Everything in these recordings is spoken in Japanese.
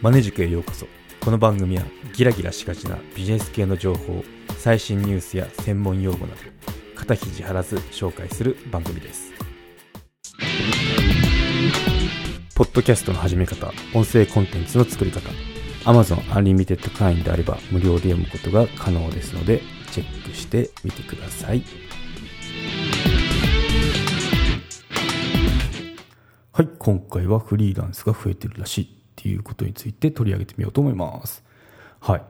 マネ塾へようこそ。この番組はギラギラしがちなビジネス系の情報最新ニュースや専門用語など肩肘張らず紹介する番組です。ポッドキャストの始め方音声コンテンツの作り方 Amazon Unlimited 会員であれば無料で読むことが可能ですのでチェックしてみてください。はい今回はフリーランスが増えてるらしい。いうことについて取り上げてみようと思います。はい。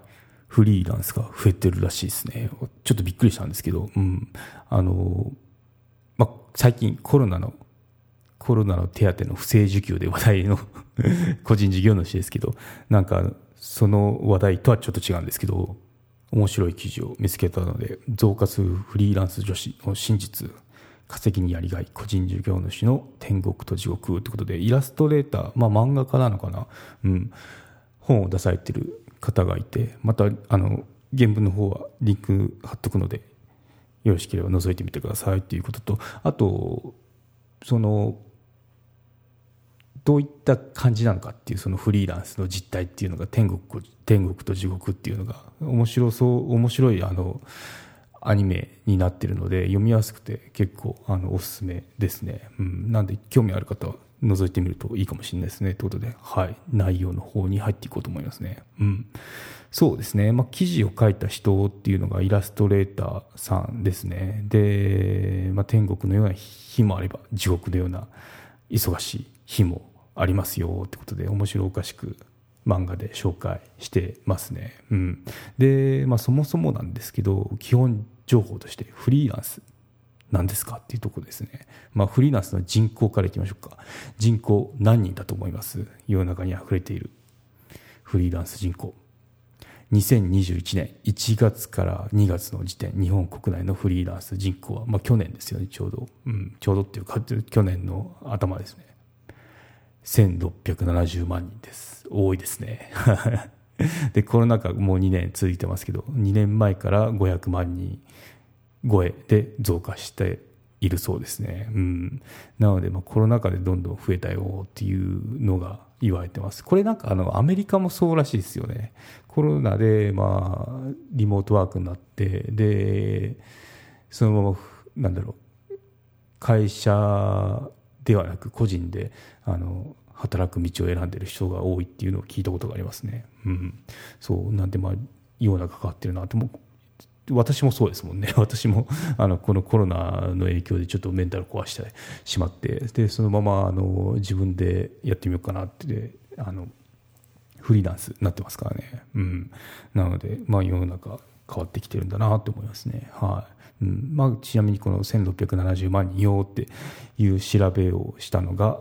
フリーランスが増えてるらしいですね。ちょっとびっくりしたんですけど。うん。あのま最近コロナのコロナの手当の不正受給で話題の 個人事業主ですけど、なんか、その話題とはちょっと違うんですけど、面白い記事を見つけたので、増加するフリーランス女子の真実、稼ぎにやりがい、個人事業主の天国と地獄ということで、イラストレーター、まあ漫画家なのかな、うん、本を出されてる方がいて、また、あの、原文の方はリンク貼っとくので、よろしければ覗いてみてください。ということと、あと、その、どういった感じなのかっていうそのフリーランスの実態っていうのが天国天国と地獄っていうのが面白そう面白いあのアニメになってるので読みやすくて結構あのおすすめですね、うん、なんで興味ある方は覗いてみるといいかもしれないですね。ということで、はい、内容の方に入っていこうと思いますね、うん、そうですね、まあ、記事を書いた人っていうのがイラストレーターさんですね。で、まあ、天国のような日もあれば地獄のような忙しい日もありますよ。ってことで面白おかしく漫画で紹介してますね。うん、で、まあ、そもそもなんですけど基本情報としてフリーランス何ですかっていうとこですね。まあ、フリーランスの人口からいきましょうか。人口何人だと思います？世の中に溢れているフリーランス人口。2021年1月から2月の時点、日本国内のフリーランス人口は、まあ、去年ですよね、ちょうど。うん、ちょうどっていうか、去年の頭ですね。1670万人です。多いですね。で、コロナ禍もう2年続いてますけど、2年前から500万人超えで増加しているそうですね。うん。なので、まあ、コロナ禍でどんどん増えたよっていうのが言われてます。これなんかあの、アメリカもそうらしいですよね。コロナで、まあ、リモートワークになって、で、そのまま、なんだろう、会社ではなく個人であの働く道を選んでる人が多いっていうのを聞いたことがありますね。うん、そうなんでまあ世の中関わってるなと思私もそうですもんね。私もあのこのコロナの影響でちょっとメンタル壊してしまってでそのままあの自分でやってみようかなってあのフリーランスになってますからね、うん、なので、まあ、世の中変わってきてるんだなと思いますね。はい。うん。まあ、ちなみにこの1670万人よっていう調べをしたのが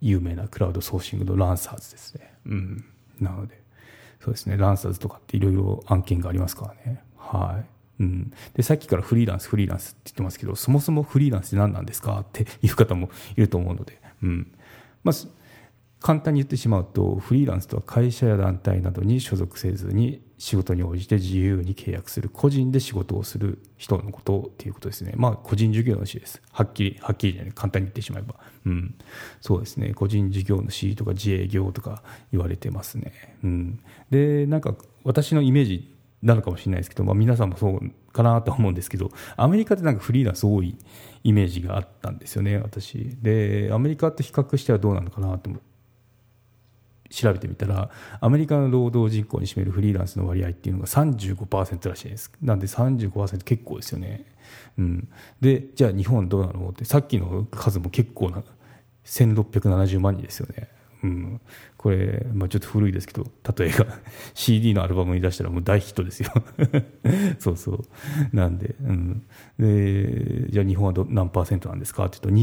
有名なクラウドソーシングのランサーズですね。うん、なのでそうですね。ランサーズとかっていろいろ案件がありますからね。はい。うん、でさっきからフリーランスフリーランスって言ってますけどそもそもフリーランスって何なんですかっていう方もいると思うので、うん。まあ、簡単に言ってしまうとフリーランスとは会社や団体などに所属せずに仕事に応じて自由に契約する個人で仕事をする人のことっていうことですね。まあ個人事業主です。はっきりはっきりじゃない。簡単に言ってしまえば。うん。そうですね。個人事業主とか自営業とか言われてますね。うん。でなんか私のイメージなのかもしれないですけど、まあ、皆さんもそうかなと思うんですけどアメリカってなんかフリーランス多いイメージがあったんですよね私。でアメリカと比較してはどうなのかなと思って。調べてみたらアメリカの労働人口に占めるフリーランスの割合っていうのが35%らしいです。なんで35%結構ですよね、うん、でじゃあ日本どうなのってさっきの数も結構な1670万人ですよね、うん、これ、まあ、ちょっと古いですけど例えば CD のアルバムに出したらもう大ヒットですよ。そうそう。なんで,、うん、でじゃあ日本はど何パーセントなんですかって言うと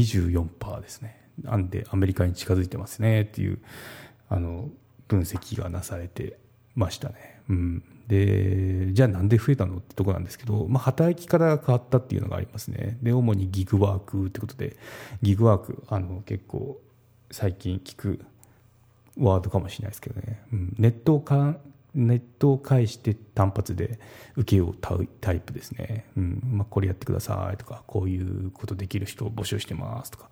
24%ですね。なんでアメリカに近づいてますねっていうあの分析がなされてましたね。うん、でじゃあなんで増えたのってとこなんですけど、まあ、働き方が変わったっていうのがありますね。で主にギグワークってことでギグワークあの結構最近聞くワードかもしれないですけどね、うん、ネットをかネットを介して単発で請け負うタイプですね、うん。まあ、これやってくださいとかこういうことできる人を募集してますとか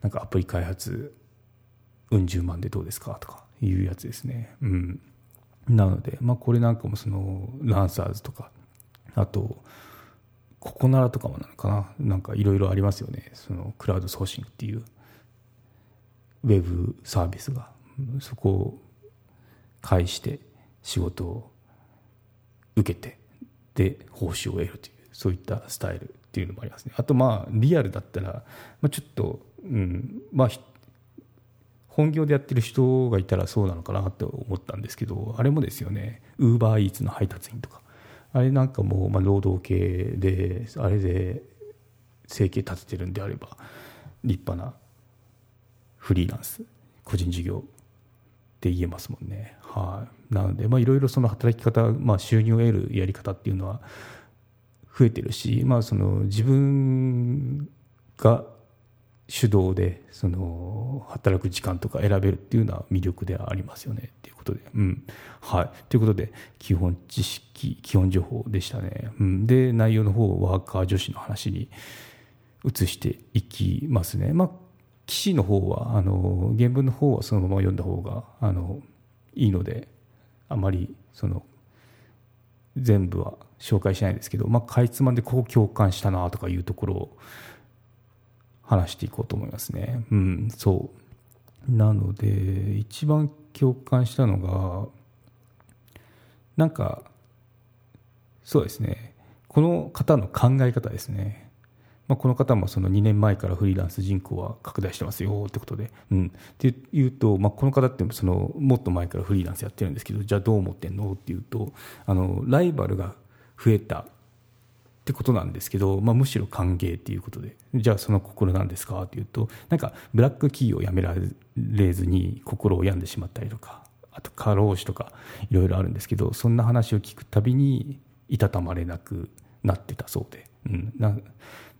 なんかアプリ開発うん十万でどうですか？とかいうやつですね。うん。なので、まあ、これなんかもそのランサーズとかあとココナラとかもなのかな？なんかいろいろありますよね。そのクラウドソーシングっていうウェブサービスが。そこを介して仕事を受けてで報酬を得るというそういったスタイルっていうのもありますね。あとまあリアルだったら、まあ、ちょっと、うん。まあ、本業でやってる人がいたらそうなのかなと思ったんですけどあれもですよね。ウーバーイーツの配達員とか。あれなんかもまあ労働系であれで生計立ててるんであれば立派なフリーランス個人事業って言えますもんね。はい、なのでいろいろその働き方、まあ、収入を得るやり方っていうのは増えてるし、まあ、その自分が手動でその働く時間とか選べるっていうのは魅力ではありますよねっていうことで、うん、はい。ということで基本知識基本情報でしたね、うん、で内容の方ワーカー女子の話に移していきますね。まあ記事の方はあの原文の方はそのまま読んだ方があのいいのであまりその全部は紹介しないですけど、まあ、かいつまんでここ共感したなとかいうところを話していこうと思いますね。うん、そう。なので、一番共感したのが、なんか、そうですね、この方の考え方ですね。まあ、この方もその2年前からフリーランス人口は拡大してますよってことで、うん、っていうと、まあ、この方ってそのもっと前からフリーランスやってるんですけどじゃあどう思ってんの？っていうとあのライバルが増えたってことなんですけど、まあ、むしろ歓迎っていうことでじゃあその心なんですかっていうとなんかブラック企業を辞められずに心を病んでしまったりとかあと過労死とかいろいろあるんですけどそんな話を聞くたびにいたたまれなくなってたそうで、うん、な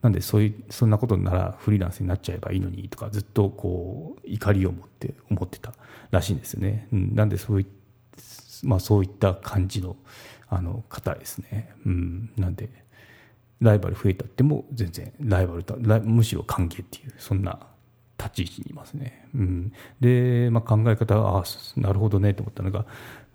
なんでそういうそんなことならフリーランスになっちゃえばいいのにとかずっとこう怒りを持って思ってたらしいんですよね、うん、なんでそうい,、まあ、そういった感じのあの方ですね、うん、なんでライバル増えたっても全然ライバルとむしろ歓迎っていうそんな立ち位置にいますね。うん、で、まあ、考え方はあなるほどねと思ったのが、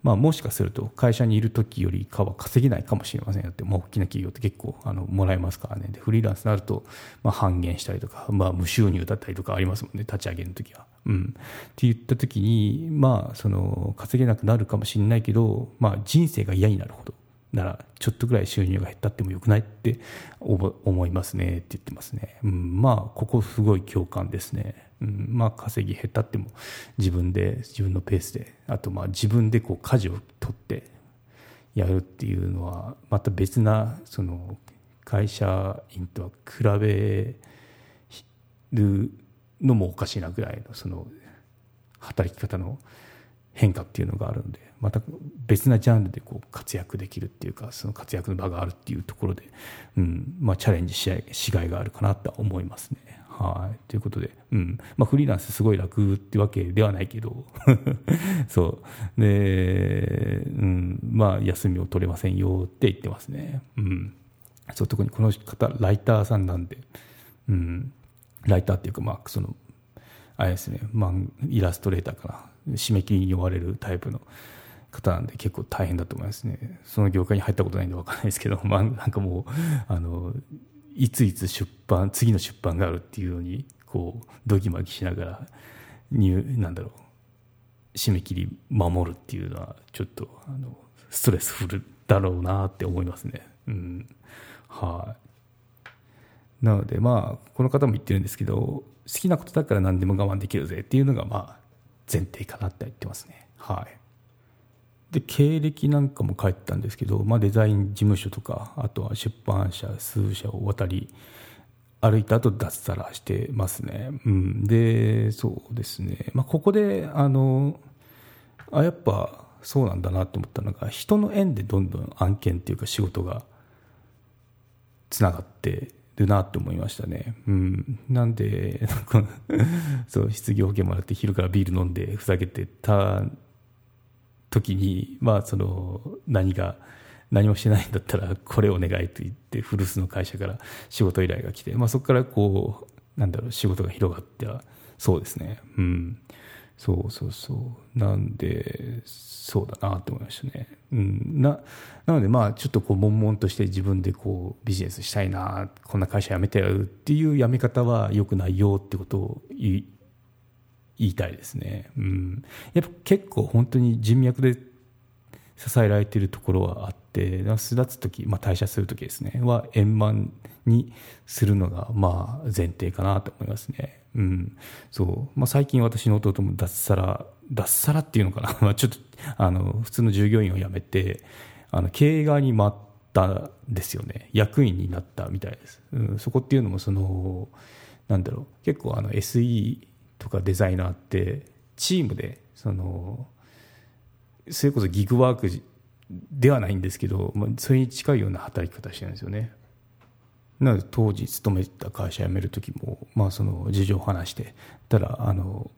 まあ、もしかすると会社にいる時よりかは稼げないかもしれませんよって、まあ、大きな企業って結構あのもらえますからねでフリーランスになると、まあ、半減したりとか、まあ、無収入だったりとかありますもんね立ち上げの時は。うん、って言った時に、まあ、その稼げなくなるかもしれないけど、まあ、人生が嫌になるほどならちょっとぐらい収入が減ったってもよくないって思いますねって言ってますね、うん、まあここすごい共感ですね、うん、まあ稼ぎ減ったっても自分で自分のペースであとまあ自分でこう舵を取ってやるっていうのはまた別なその会社員とは比べるのもおかしいなぐらいのその働き方の変化っていうのがあるのでまた別なジャンルでこう活躍できるっていうかその活躍の場があるっていうところで、うんまあ、チャレンジししがいがあるかなと思いますね。はい。ということで、うん。まあ、フリーランスすごい楽ってわけではないけど そう。で、うん。まあ、休みを取れませんよって言ってますね。うん、そう特にこの方ライターさんなんで、うん、ライターっていうか、まあ、そのあれですね、まあ、イラストレーターかな。締め切りに追われるタイプの方なんで結構大変だと思いますね。その業界に入ったことないんで分かんないですけど、まあ、なんかもうあのいついつ出版次の出版があるっていうのにこうドギマギしながらになんだろう締め切り守るっていうのはちょっとあのストレスフルだろうなって思いますね。うん、はい、なのでまあこの方も言ってるんですけど好きなことだから何でも我慢できるぜっていうのがまあ前提かなって言ってますね。はい。で経歴なんかも書いてたんですけど、まあ、デザイン事務所とかあとは出版社数社を渡り歩いた後脱サラしてますね、うん、でそうですね、まあ、ここであのあやっぱそうなんだなと思ったのが人の縁でどんどん案件っていうか仕事がつながってるなって思いましたね。うん。なんで、そう、失業保険もらって昼からビール飲んでふざけてた時に、まあ、その、何が、何もしてないんだったら、これお願いと言って、古巣の会社から仕事依頼が来て、まあ、そこからこう、なんだろう、仕事が広がって、そうですね。うん。そうそうそう。なんでそうだなと思いましたね、うん、ななのでまあちょっとこう悶々として自分でこうビジネスしたいなこんな会社辞めてやるっていう辞め方は良くないよってことを言いたいですね、うん、やっぱ結構本当に人脈で支えられているところはあって巣立つ時、まあ、退社する時ですね。は円満にするのがまあ前提かなと思いますね。うん。そう。まあ、最近私の弟も脱サラ脱サラっていうのかな。まあちょっとあの普通の従業員を辞めてあの経営側に回ったんですよね。役員になったみたいです、うん、そこっていうのもそのなんだろう。結構あの SE とかデザイナーってチームでそのそれこそギグワークではないんですけど、まあ、それに近いような働き方してるんですよね。なので当時勤めてた会社辞める時も、まあ、その事情を話してたらあの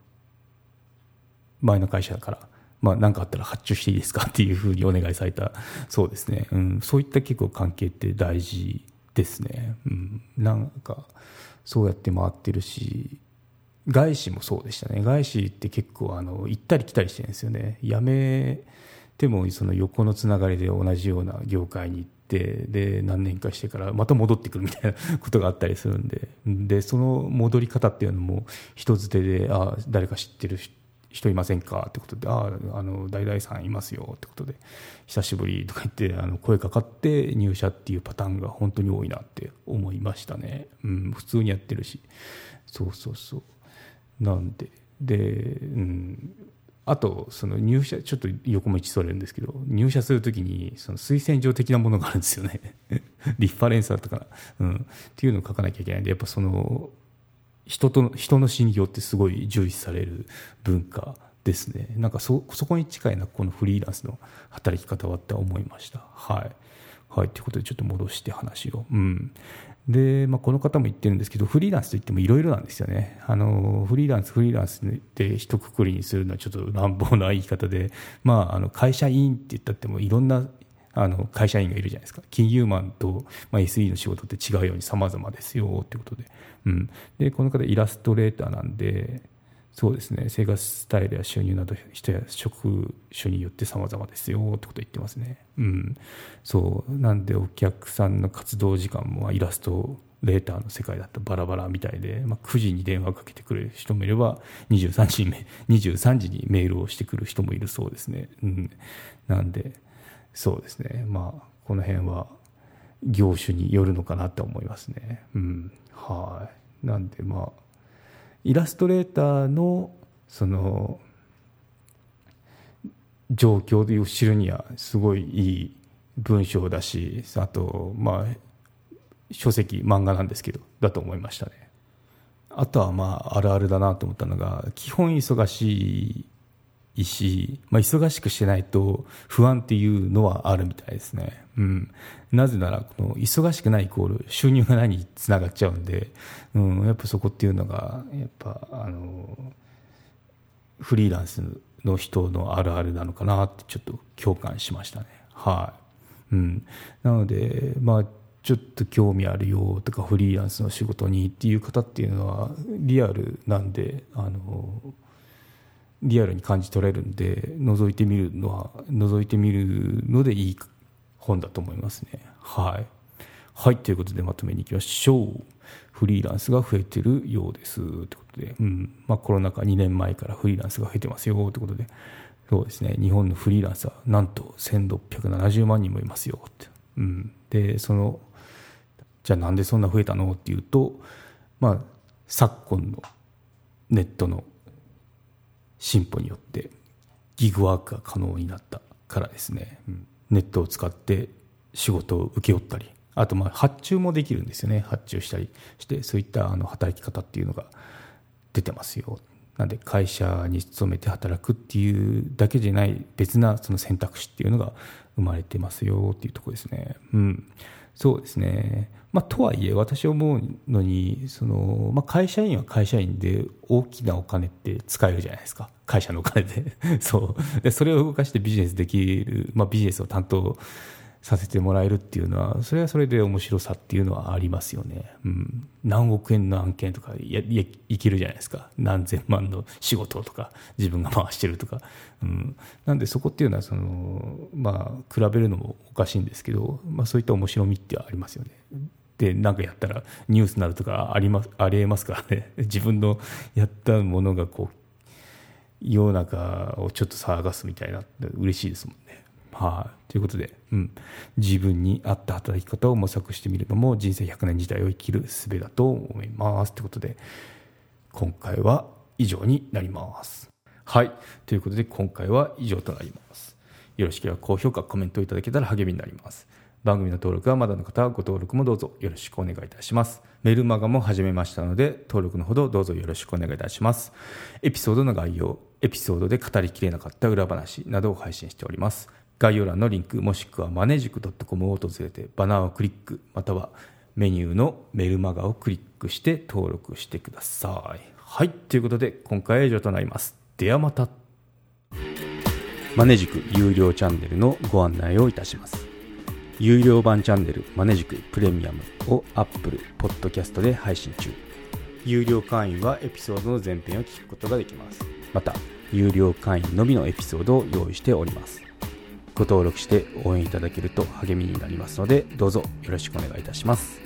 前の会社だからまあ、何かあったら発注していいですかっていうふうにお願いされたそうですね、うん、そういった結構関係って大事ですね、うん、なんかそうやって回ってるし外資もそうでしたね。外資って結構あの行ったり来たりしてるんですよね。辞めてもその横のつながりで同じような業界に行ってで何年かしてからまた戻ってくるみたいなことがあったりするんででその戻り方っていうのも人づてであ誰か知ってる人いませんかってことで、あ、あの、大々さんいますよってことで、久しぶりとか言って、あの、声かかって入社っていうパターンが本当に多いなって思いましたね。うん、普通にやってるし。そうそうそう。なんで、で、うん、あと、その入社、ちょっと横道それるんですけど、入社するときに、その推薦状的なものがあるんですよね。リファレンスだったか。うん。っていうのを書かなきゃいけないんで、やっぱその、人と人の心境ってすごい重視される文化ですね。なんかそ、そこに近いな、このフリーランスの働き方はって思いました。はい。はい。ということで、ちょっと戻して話を。うん。で、まあ、この方も言ってるんですけど、フリーランスといってもいろいろなんですよね。あの、フリーランス、フリーランスで一括りにするのはちょっと乱暴な言い方で、まあ、あの、会社員って言ったってもいろんなあの会社員がいるじゃないですか。金融マンと、まあ、SE の仕事って違うように様々ですよってことで,、うん、でこの方イラストレーターなんでそうですね。生活スタイルや収入など人や職種によって様々ですよってこと言ってますね、うん、そう。なんでお客さんの活動時間もイラストレーターの世界だったバラバラみたいで、まあ、9時に電話かけてくる人もいれば23時に23時にメールをしてくる人もいるそうですね、うん、なんでそうですね。まあこの辺は業種によるのかなと思いますね。うん。はい。なんでまあイラストレーターのその状況を知るにはすごいいい文章だしあとまあ書籍漫画なんですけどだと思いましたね。あとはまああるあるだなと思ったのが基本忙しいいし、まあ、忙しくしてないと不安っていうのはあるみたいですね。うん。なぜなら、この忙しくないイコール収入が何につながっちゃうんで、うん、やっぱそこっていうのが、やっぱ、あの、フリーランスの人のあるあるなのかなってちょっと共感しましたね。はい。うん。なので、まあ、ちょっと興味あるよとかフリーランスの仕事にっていう方っていうのはリアルなんで、あの、リアルに感じ取れるんで覗いてみるのは覗いてみるのでいい本だと思いますね。はい。はいということでまとめにいきましょう。フリーランスが増えてるようです。ということで、うん。まあ、コロナ禍2年前からフリーランスが増えてますよ。ということで。そうですね。日本のフリーランスはなんと1670万人もいますよ。って、うん、でそのじゃあなんでそんな増えたの？っていうとまあ昨今のネットの進歩によってギグワークが可能になったからですね、うん、ネットを使って仕事を請け負ったりあとまあ発注もできるんですよね。発注したりしてそういったあの働き方っていうのが出てますよ。なんで会社に勤めて働くっていうだけじゃない別なその選択肢っていうのが生まれてますよっていうとこですね。うん、そうですね。まあ、とはいえ私思うのにその、まあ、会社員は会社員で大きなお金って使えるじゃないですか。会社のお金で。そう。でそれを動かしてビジネスできる、まあ、ビジネスを担当させてもらえるっていうのはそれはそれで面白さっていうのはありますよね、うん、何億円の案件とかややいけるじゃないですか。何千万の仕事とか自分が回してるとか、うん、なんでそこっていうのはその、まあ、比べるのもおかしいんですけど、まあ、そういった面白みってありますよね。で何かやったらニュースになるとかありまありえますからね。自分のやったものがこう世の中をちょっと騒がすみたいな嬉しいですもんね。はい、ということで、うん、自分に合った働き方を模索してみるのも人生100年時代を生きる術だと思います。ということで、今回は以上になります。はい。ということで、今回は以上となります。よろしければ高評価、コメントいただけたら励みになります。番組の登録はまだの方はご登録もどうぞよろしくお願いいたします。メルマガも始めましたので、登録のほどどうぞよろしくお願いいたします。エピソードの概要、エピソードで語りきれなかった裏話などを配信しております。概要欄のリンクもしくはマネジク .com を訪れてバナーをクリックまたはメニューのメルマガをクリックして登録してください。はいということで今回は以上となります。ではまた。マネジク有料チャンネルのご案内をいたします。有料版チャンネルマネジクプレミアムを Apple Podcast で配信中。有料会員はエピソードの前編を聞くことができます。また有料会員のみのエピソードを用意しております。ご登録して応援いただけると励みになりますのでどうぞよろしくお願いいたします。